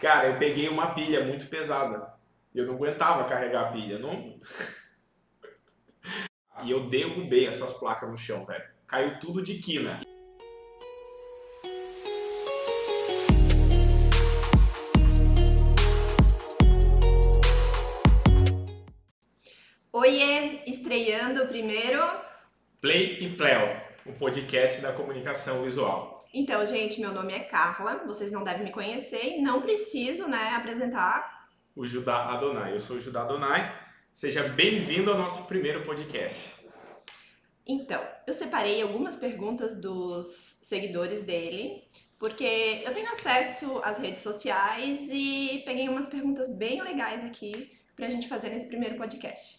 Cara, eu peguei uma pilha muito pesada. Eu não aguentava carregar a pilha. Não... E eu derrubei essas placas no chão, velho. Caiu tudo de quina. Oiê, estreando primeiro. Play e Pleo, o podcast da comunicação visual. Então, gente, meu nome é Carla, vocês não devem me conhecer e não preciso, né, apresentar. O Judá Adonai. Eu sou o Judá Adonai. Seja bem-vindo ao nosso primeiro podcast. Então, eu separei algumas perguntas dos seguidores dele, porque eu tenho acesso às redes sociais e peguei umas perguntas bem legais aqui pra gente fazer nesse primeiro podcast.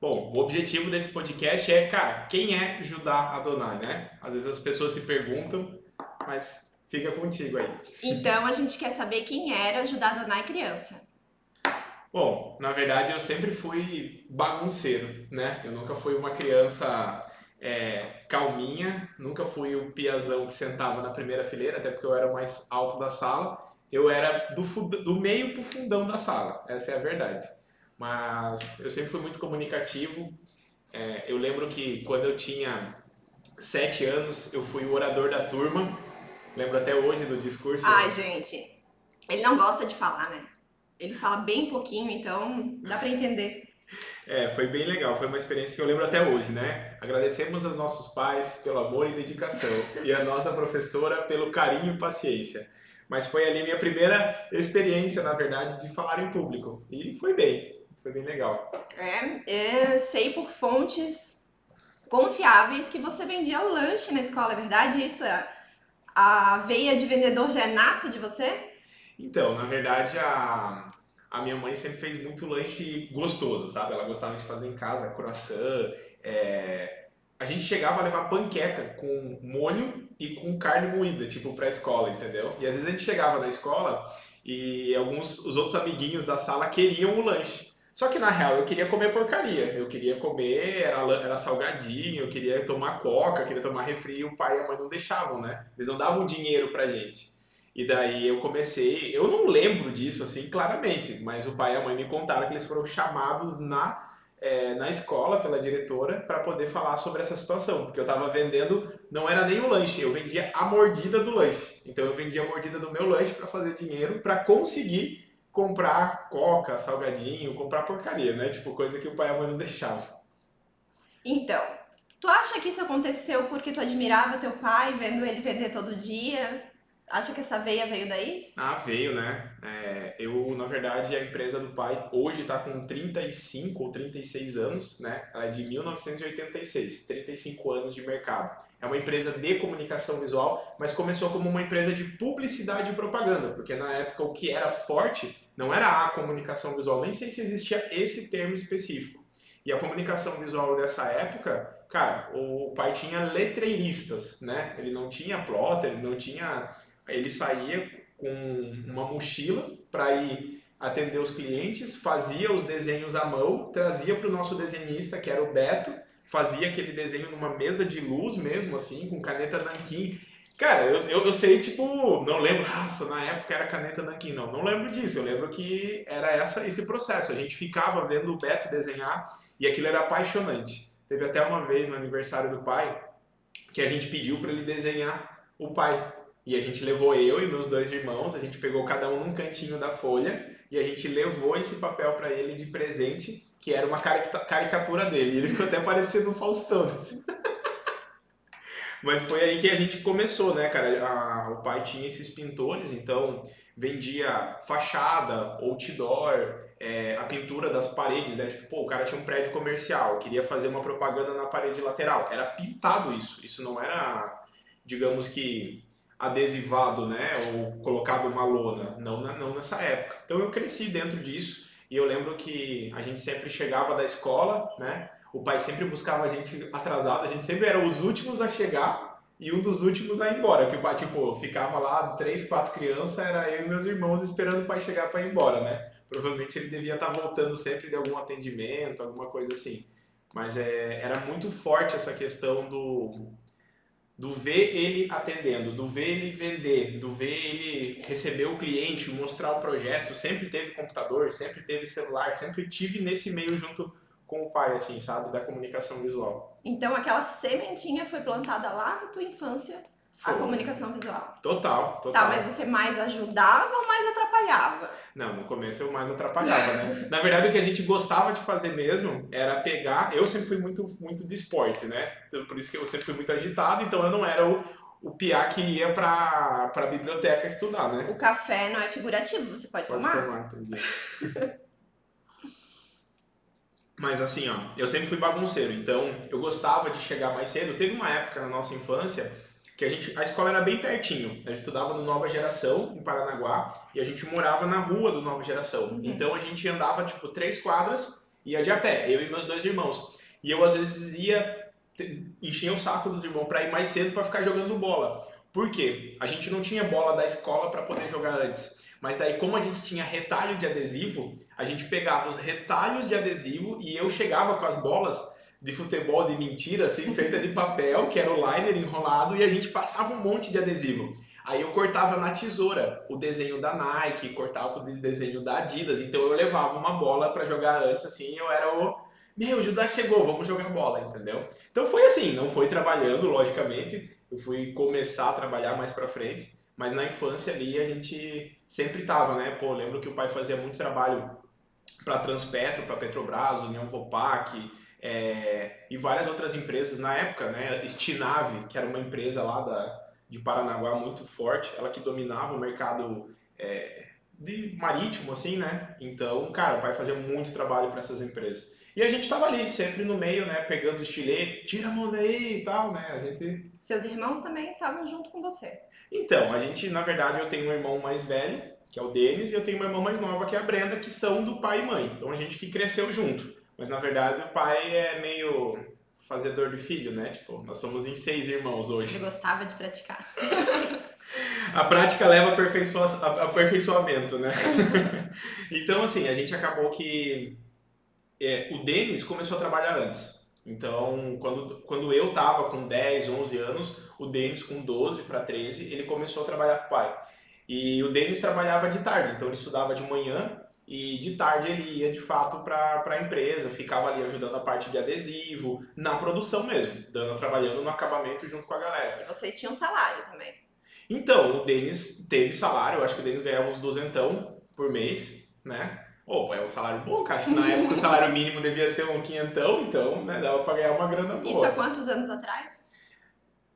Bom, o objetivo desse podcast é, cara, quem é Judá Adonai, né? Às vezes as pessoas se perguntam, mas fica contigo aí. Então, a gente quer saber quem era Judá Adonai criança. Bom, na verdade eu sempre fui bagunceiro, né? Eu nunca fui uma criança é, calminha, nunca fui o piazão que sentava na primeira fileira, até porque eu era o mais alto da sala. Eu era do, do meio pro fundão da sala, essa é a verdade. Mas eu sempre fui muito comunicativo. É, eu lembro que quando eu tinha sete anos, eu fui o orador da turma. Lembro até hoje do discurso. Ai, gente, ele não gosta de falar, né? Ele fala bem pouquinho, então dá pra entender. É, foi bem legal, foi uma experiência que eu lembro até hoje, né? Agradecemos aos nossos pais pelo amor e dedicação e a nossa professora pelo carinho e paciência. Mas foi ali minha primeira experiência, na verdade, de falar em público. E foi bem, foi bem legal. É, eu sei por fontes confiáveis que você vendia lanche na escola, é verdade? Isso é a veia de vendedor já é nato de você? Então, na verdade, a, a minha mãe sempre fez muito lanche gostoso, sabe? Ela gostava de fazer em casa, croissant, é... A gente chegava a levar panqueca com molho e com carne moída, tipo, pra escola, entendeu? E às vezes a gente chegava na escola e alguns, os outros amiguinhos da sala queriam o lanche. Só que na real eu queria comer porcaria. Eu queria comer, era, era salgadinho, eu queria tomar coca, eu queria tomar refri, e o pai e a mãe não deixavam, né? Eles não davam dinheiro pra gente. E daí eu comecei, eu não lembro disso assim claramente, mas o pai e a mãe me contaram que eles foram chamados na, eh, na escola pela diretora para poder falar sobre essa situação, porque eu estava vendendo, não era nem o lanche, eu vendia a mordida do lanche. Então eu vendia a mordida do meu lanche para fazer dinheiro para conseguir comprar coca, salgadinho, comprar porcaria, né? Tipo coisa que o pai e a mãe não deixavam. Então, tu acha que isso aconteceu porque tu admirava teu pai, vendo ele vender todo dia? Acha que essa veia veio daí? Ah, veio, né? É, eu, na verdade, a empresa do pai hoje está com 35 ou 36 anos, né? Ela é de 1986, 35 anos de mercado. É uma empresa de comunicação visual, mas começou como uma empresa de publicidade e propaganda, porque na época o que era forte não era a comunicação visual, nem sei se existia esse termo específico. E a comunicação visual dessa época, cara, o pai tinha letreiristas, né? Ele não tinha plotter, não tinha ele saía com uma mochila para ir atender os clientes, fazia os desenhos à mão, trazia para o nosso desenhista, que era o Beto, fazia aquele desenho numa mesa de luz mesmo, assim, com caneta nanquim. Cara, eu, eu, eu sei, tipo, não lembro, nossa, na época era caneta nanquim, não, não lembro disso, eu lembro que era essa, esse processo, a gente ficava vendo o Beto desenhar e aquilo era apaixonante. Teve até uma vez no aniversário do pai que a gente pediu para ele desenhar o pai. E a gente levou eu e meus dois irmãos, a gente pegou cada um num cantinho da folha e a gente levou esse papel para ele de presente, que era uma carica- caricatura dele. Ele ficou até parecendo um Faustão. assim. Mas foi aí que a gente começou, né, cara? A- o pai tinha esses pintores, então vendia fachada, outdoor, é, a pintura das paredes, né? Tipo, pô, o cara tinha um prédio comercial, queria fazer uma propaganda na parede lateral. Era pintado isso. Isso não era, digamos que, adesivado, né? Ou colocado uma lona. Não, não nessa época. Então eu cresci dentro disso e eu lembro que a gente sempre chegava da escola, né? O pai sempre buscava a gente atrasado, a gente sempre era os últimos a chegar e um dos últimos a ir embora. Que o pai, tipo, ficava lá, três, quatro crianças, era eu e meus irmãos esperando o pai chegar para ir embora, né? Provavelmente ele devia estar voltando sempre de algum atendimento, alguma coisa assim. Mas é, era muito forte essa questão do, do ver ele atendendo, do ver ele vender, do ver ele receber o cliente, mostrar o projeto, sempre teve computador, sempre teve celular, sempre tive nesse meio junto com o pai, assim, sabe, da comunicação visual. Então aquela sementinha foi plantada lá na tua infância, a Foi. comunicação visual. Total, total. Tá, mas você mais ajudava ou mais atrapalhava? Não, no começo eu mais atrapalhava, né? Na verdade, o que a gente gostava de fazer mesmo era pegar. Eu sempre fui muito, muito de esporte, né? Então, por isso que eu sempre fui muito agitado, então eu não era o, o piá que ia pra, pra biblioteca estudar, né? O café não é figurativo, você pode, Pode tomar? tomar, entendi. Mas assim, ó, eu sempre fui bagunceiro, então eu gostava de chegar mais cedo. Teve uma época na nossa infância que a gente, a escola era bem pertinho. A gente estudava no Nova Geração, em Paranaguá, e a gente morava na rua do Nova Geração. Uhum. Então a gente andava tipo três quadras, ia de a pé, eu e meus dois irmãos. E eu às vezes ia enchia o saco dos irmãos para ir mais cedo para ficar jogando bola. Por quê? A gente não tinha bola da escola para poder jogar antes. Mas daí, como a gente tinha retalho de adesivo, a gente pegava os retalhos de adesivo e eu chegava com as bolas de futebol de mentira, assim, feita de papel, que era o liner enrolado, e a gente passava um monte de adesivo. Aí eu cortava na tesoura o desenho da Nike, cortava o desenho da Adidas, então eu levava uma bola para jogar antes, assim, eu era o. Meu, o Judá chegou, vamos jogar bola, entendeu? Então foi assim, não foi trabalhando, logicamente, eu fui começar a trabalhar mais pra frente, mas na infância ali a gente sempre tava, né? Pô, lembro que o pai fazia muito trabalho para Transpetro, para Petrobras, União Vopac, é, e várias outras empresas na época, né? Stinave, que era uma empresa lá da, de Paranaguá muito forte, ela que dominava o mercado é, de marítimo, assim, né? Então, cara, o pai fazia muito trabalho para essas empresas. E a gente tava ali, sempre no meio, né? Pegando o estilete, tira a mão daí e tal, né? A gente Seus irmãos também estavam junto com você. então, a gente, na verdade, eu tenho um irmão mais velho, que é o Denis, e eu tenho uma irmã mais nova, que é a Brenda, que são do pai e mãe. Então a gente que cresceu junto. Mas na verdade o pai é meio fazedor de filho, né? Tipo, nós somos em seis irmãos hoje. Ele gostava de praticar. A prática leva a aperfeiçoa- a- aperfeiçoamento, né? então, assim, a gente acabou que é, o Denis começou a trabalhar antes. Então, quando, quando eu tava com 10, 11 anos, o Denis com 12 para 13, ele começou a trabalhar com o pai. E o Denis trabalhava de tarde, então ele estudava de manhã e de tarde ele ia de fato para a empresa, ficava ali ajudando a parte de adesivo, na produção mesmo, dando, trabalhando no acabamento junto com a galera. E vocês tinham salário também. Então, o Denis teve salário, eu acho que o Denis ganhava uns duzentão por mês, né? Opa, é um salário bom, cara. Acho que na época o salário mínimo devia ser um quinhentão, então, né, dava pra ganhar uma grana boa. Isso há quantos anos atrás?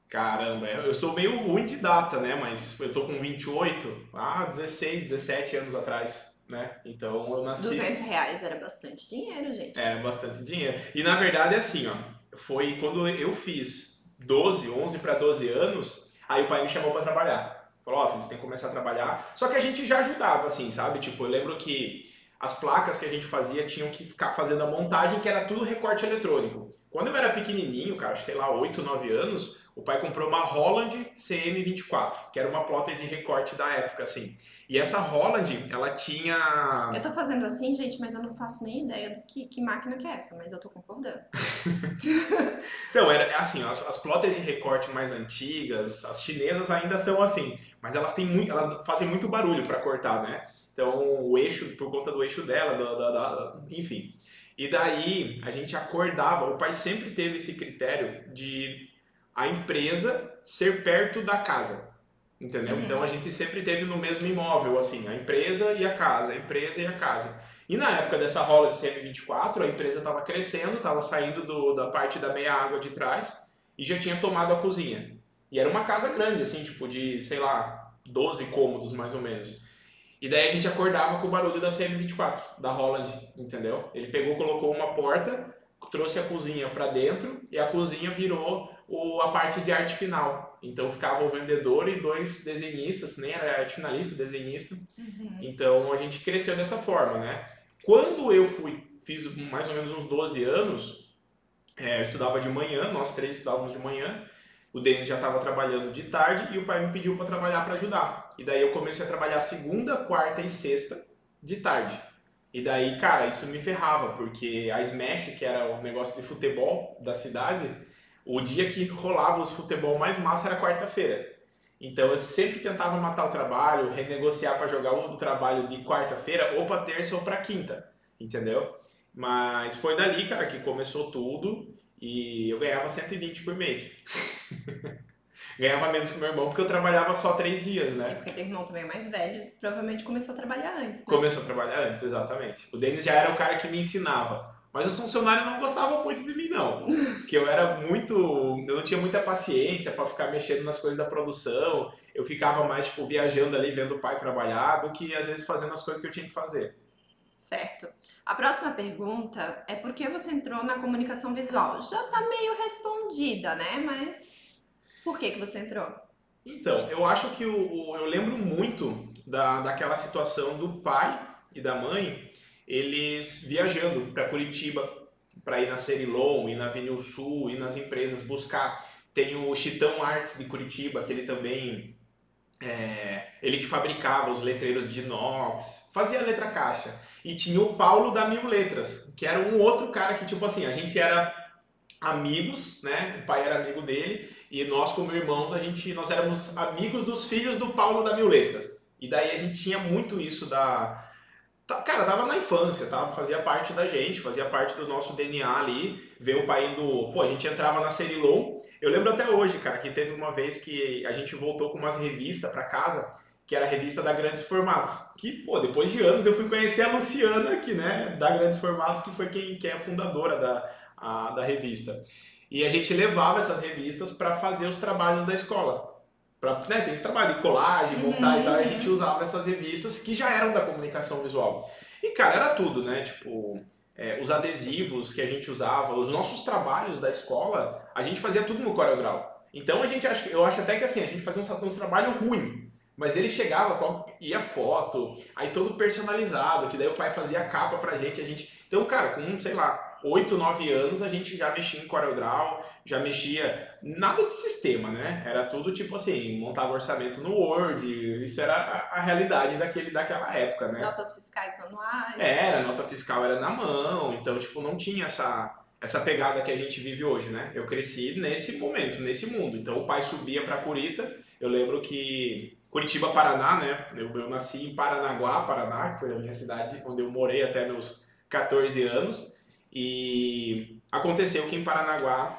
Caramba, eu sou meio ruim de data, né? Mas eu tô com 28, ah, 16, 17 anos atrás, né? Então eu nasci. 200 reais era bastante dinheiro, gente. Era bastante dinheiro. E na verdade, assim, ó, foi quando eu fiz 12, 11 para 12 anos, aí o pai me chamou para trabalhar. Falou, ó, filho, você tem que começar a trabalhar. Só que a gente já ajudava, assim, sabe? Tipo, eu lembro que as placas que a gente fazia tinham que ficar fazendo a montagem, que era tudo recorte eletrônico. Quando eu era pequenininho, cara, sei lá, 8, 9 anos, o pai comprou uma Holland CM24, que era uma plotter de recorte da época, assim. E essa Holland, ela tinha... Eu tô fazendo assim, gente, mas eu não faço nem ideia do que, que máquina que é essa, mas eu tô concordando. Então, era assim, as, as plotters de recorte mais antigas, as chinesas ainda são assim, mas elas têm muito, elas fazem muito barulho para cortar, né? Então, o eixo, por conta do eixo dela, da, da- da- enfim. E daí, a gente acordava, o pai sempre teve esse critério de a empresa ser perto da casa, entendeu? Uhum. Então, a gente sempre teve no mesmo imóvel, assim, a empresa e a casa, a empresa e a casa. E na época dessa rola de CM24, a empresa estava crescendo, estava saindo do- da parte da meia água de trás e já tinha tomado a cozinha. E era uma casa grande, assim, tipo de, sei lá, 12 cômodos mais ou menos. E daí a gente acordava com o barulho da CM24, da Holland, entendeu? Ele pegou, colocou uma porta, trouxe a cozinha para dentro e a cozinha virou o, a parte de arte final. Então ficava o vendedor e dois desenhistas, nem era arte finalista, desenhista. Então a gente cresceu dessa forma, né? Quando eu fui, fiz mais ou menos uns 12 anos, é, eu estudava de manhã, nós três estudávamos de manhã, o Denis já estava trabalhando de tarde e o pai me pediu para trabalhar para ajudar. E daí eu comecei a trabalhar segunda, quarta e sexta de tarde. E daí, cara, isso me ferrava, porque a Smash, que era o negócio de futebol da cidade, o dia que rolava os futebol mais massa era quarta-feira. Então eu sempre tentava matar o trabalho, renegociar para jogar o do trabalho de quarta-feira ou para terça ou para quinta, entendeu? Mas foi dali, cara, que começou tudo e eu ganhava 120 por mês. ganhava menos que meu irmão porque eu trabalhava só três dias, né? E porque teu irmão também é mais velho, provavelmente começou a trabalhar antes. Né? Começou a trabalhar antes, exatamente. O Denis já era o cara que me ensinava. Mas os funcionários não gostavam muito de mim, não. Porque eu era muito. Eu não tinha muita paciência para ficar mexendo nas coisas da produção. Eu ficava mais, tipo, viajando ali, vendo o pai trabalhar, do que às vezes fazendo as coisas que eu tinha que fazer. Certo. A próxima pergunta é por que você entrou na comunicação visual? Já tá meio respondida, né? Mas por que, que você entrou? Então, eu acho que o, o eu lembro muito da, daquela situação do pai e da mãe eles viajando para Curitiba, para ir na Cerilon, ir na Avenida Sul, ir nas empresas buscar. Tem o Chitão Arts de Curitiba, que ele também é, ele que fabricava os letreiros de inox, fazia letra caixa. E tinha o Paulo da Mil Letras, que era um outro cara que, tipo assim, a gente era amigos, né? O pai era amigo dele, e nós, como irmãos, a gente, nós éramos amigos dos filhos do Paulo da Mil Letras. E daí a gente tinha muito isso da, cara, tava na infância, tá? fazia parte da gente, fazia parte do nosso DNA ali, ver o pai indo. Pô, a gente entrava na Cerilon. Eu lembro até hoje, cara, que teve uma vez que a gente voltou com umas revistas para casa, que era a revista da Grandes Formatos. Que, pô, depois de anos eu fui conhecer a Luciana, que, né, da Grandes Formatos, que foi quem, quem é a fundadora da, a, da revista. E a gente levava essas revistas para fazer os trabalhos da escola. Pra, né, tem esse trabalho de colagem, montar uhum. e tal, e a gente usava essas revistas que já eram da comunicação visual. E, cara, era tudo, né? Tipo, é, os adesivos que a gente usava, os nossos trabalhos da escola, a gente fazia tudo no CorelDRAW. Então, a gente acha, eu acho até que assim, a gente fazia uns, uns trabalhos ruins. Mas ele chegava, com, ia foto, aí todo personalizado, que daí o pai fazia a capa pra gente, a gente... Então, cara, com, sei lá, 8, 9 anos a gente já mexia em CorelDRAW, já mexia nada de sistema, né? Era tudo tipo assim, montava orçamento no Word, isso era a, a realidade daquele, daquela época, né? Notas fiscais manuais. Era, nota fiscal era na mão, então tipo não tinha essa essa pegada que a gente vive hoje, né? Eu cresci nesse momento, nesse mundo. Então o pai subia para Curita. Eu lembro que Curitiba, Paraná, né? Eu, eu nasci em Paranaguá, Paraná, que foi a minha cidade onde eu morei até meus 14 anos. E aconteceu que em Paranaguá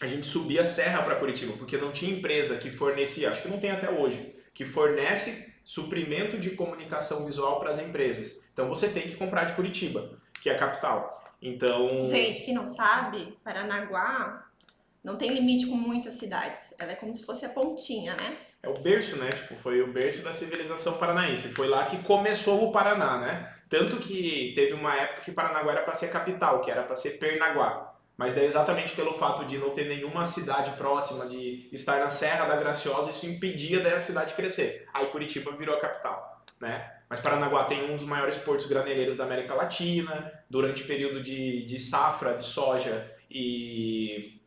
a gente subia a serra para Curitiba, porque não tinha empresa que fornecia, acho que não tem até hoje, que fornece suprimento de comunicação visual para as empresas. Então você tem que comprar de Curitiba, que é a capital. Então. Gente, que não sabe, Paranaguá não tem limite com muitas cidades. Ela é como se fosse a pontinha, né? É o berço, né? Tipo, foi o berço da civilização paranaense. Foi lá que começou o Paraná, né? Tanto que teve uma época que Paranaguá era para ser capital, que era para ser Pernaguá. Mas daí exatamente pelo fato de não ter nenhuma cidade próxima, de estar na Serra da Graciosa, isso impedia da cidade crescer. Aí Curitiba virou a capital, né? Mas Paranaguá tem um dos maiores portos graneleiros da América Latina. Durante o período de, de safra de soja e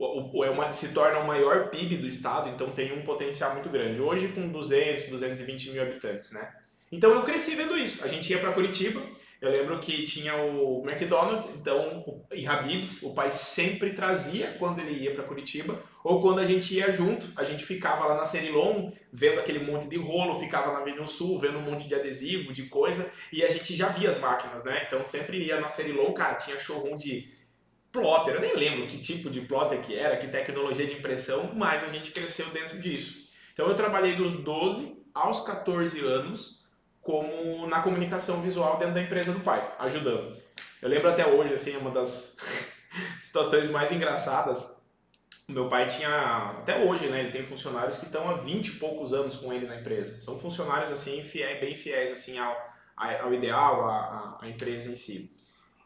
é uma, se torna o maior PIB do estado, então tem um potencial muito grande. Hoje com 200, 220 mil habitantes, né? Então eu cresci vendo isso. A gente ia para Curitiba, eu lembro que tinha o McDonald's, então, e Habib's, o pai sempre trazia quando ele ia para Curitiba, ou quando a gente ia junto, a gente ficava lá na Serilon, vendo aquele monte de rolo, ficava na Avenida Sul, vendo um monte de adesivo, de coisa, e a gente já via as máquinas, né? Então sempre ia na Serilon, cara, tinha showroom de plotter, eu nem lembro que tipo de plotter que era, que tecnologia de impressão, mas a gente cresceu dentro disso. Então eu trabalhei dos 12 aos 14 anos como na comunicação visual dentro da empresa do pai, ajudando. Eu lembro até hoje, assim, uma das situações mais engraçadas. Meu pai tinha, até hoje, né, ele tem funcionários que estão há 20 e poucos anos com ele na empresa. São funcionários, assim, fiéis, bem fiéis, assim, ao, ao ideal, à empresa em si.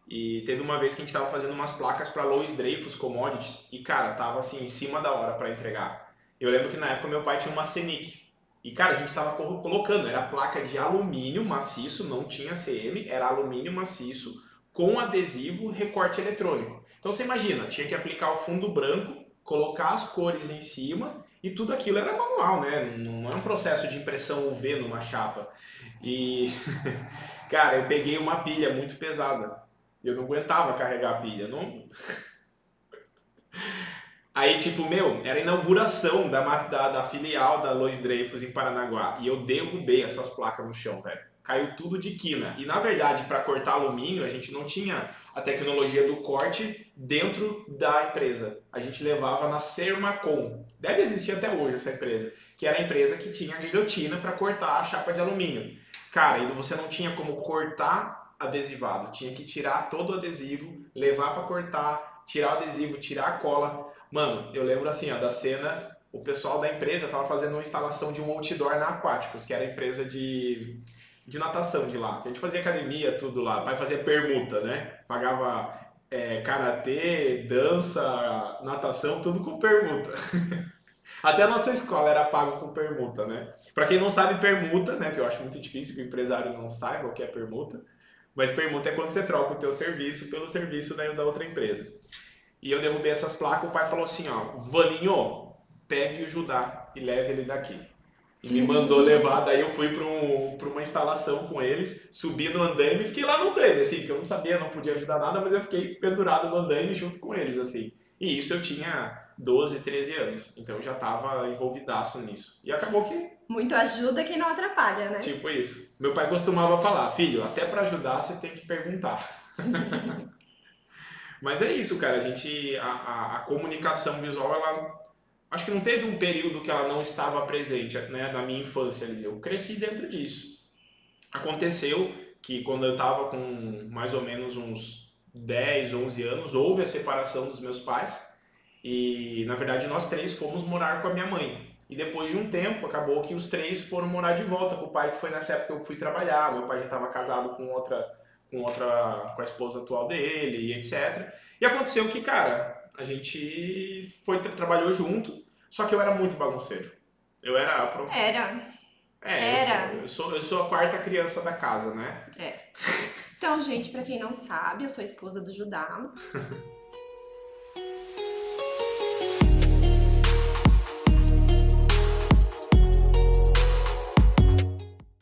E teve uma vez que a gente estava fazendo umas placas para Lois Dreyfus Commodities e, cara, tava, assim, em cima da hora para entregar. Eu lembro que na época meu pai tinha uma Senic, e, cara, a gente estava colocando, era placa de alumínio maciço, não tinha CM, era alumínio maciço, com adesivo recorte eletrônico. Então você imagina, tinha que aplicar o fundo branco, colocar as cores em cima e tudo aquilo era manual, né? Não é um processo de impressão UV numa chapa. E, cara, eu peguei uma pilha muito pesada. Eu não aguentava carregar a pilha. Não... Aí, tipo, meu, era a inauguração da, da, da filial da Lois Dreyfus em Paranaguá. E eu derrubei essas placas no chão, velho. Caiu tudo de quina. E na verdade, para cortar alumínio, a gente não tinha a tecnologia do corte dentro da empresa. A gente levava na Sermacom. Deve existir até hoje essa empresa. Que era a empresa que tinha a guilhotina para cortar a chapa de alumínio. Cara, e você não tinha como cortar adesivado. Tinha que tirar todo o adesivo, levar para cortar, tirar o adesivo, tirar a cola. Mano, eu lembro assim, ó, da cena, o pessoal da empresa tava fazendo uma instalação de um outdoor na Aquáticos, que era a empresa de, de natação de lá. A gente fazia academia, tudo lá. O pai fazia permuta, né? Pagava é, karatê, dança, natação, tudo com permuta. Até a nossa escola era pago com permuta, né? Para quem não sabe permuta, né? Que eu acho muito difícil que o empresário não saiba o que é permuta. Mas permuta é quando você troca o teu serviço pelo serviço da, da outra empresa. E eu derrubei essas placas, o pai falou assim, ó, Vaninho, pegue o Judá e leve ele daqui. E me mandou levar, daí eu fui para um, uma instalação com eles, subi no andaime e fiquei lá no andaime, assim, que eu não sabia, não podia ajudar nada, mas eu fiquei pendurado no andaime junto com eles, assim. E isso eu tinha 12, 13 anos, então eu já estava envolvidaço nisso. E acabou que... Muito ajuda quem não atrapalha, né? Tipo isso. Meu pai costumava falar, filho, até para ajudar você tem que perguntar. Mas é isso, cara. A gente, a, a, a, comunicação visual, ela, acho que não teve um período que ela não estava presente, né, na minha infância ali. Eu cresci dentro disso. Aconteceu que quando eu estava com mais ou menos uns 10, 11 anos, houve a separação dos meus pais e, na verdade, nós três fomos morar com a minha mãe. E depois de um tempo, acabou que os três foram morar de volta com o pai, que foi nessa época que eu fui trabalhar. Meu pai já estava casado com outra com outra, com a esposa atual dele e etc. E aconteceu que, cara, a gente foi trabalhou junto, só que eu era muito bagunceiro. Eu era pronto. Era. É, era. Eu sou, eu sou, eu sou a quarta criança da casa, né? É. Então, gente, para quem não sabe, eu sou a esposa do Judá.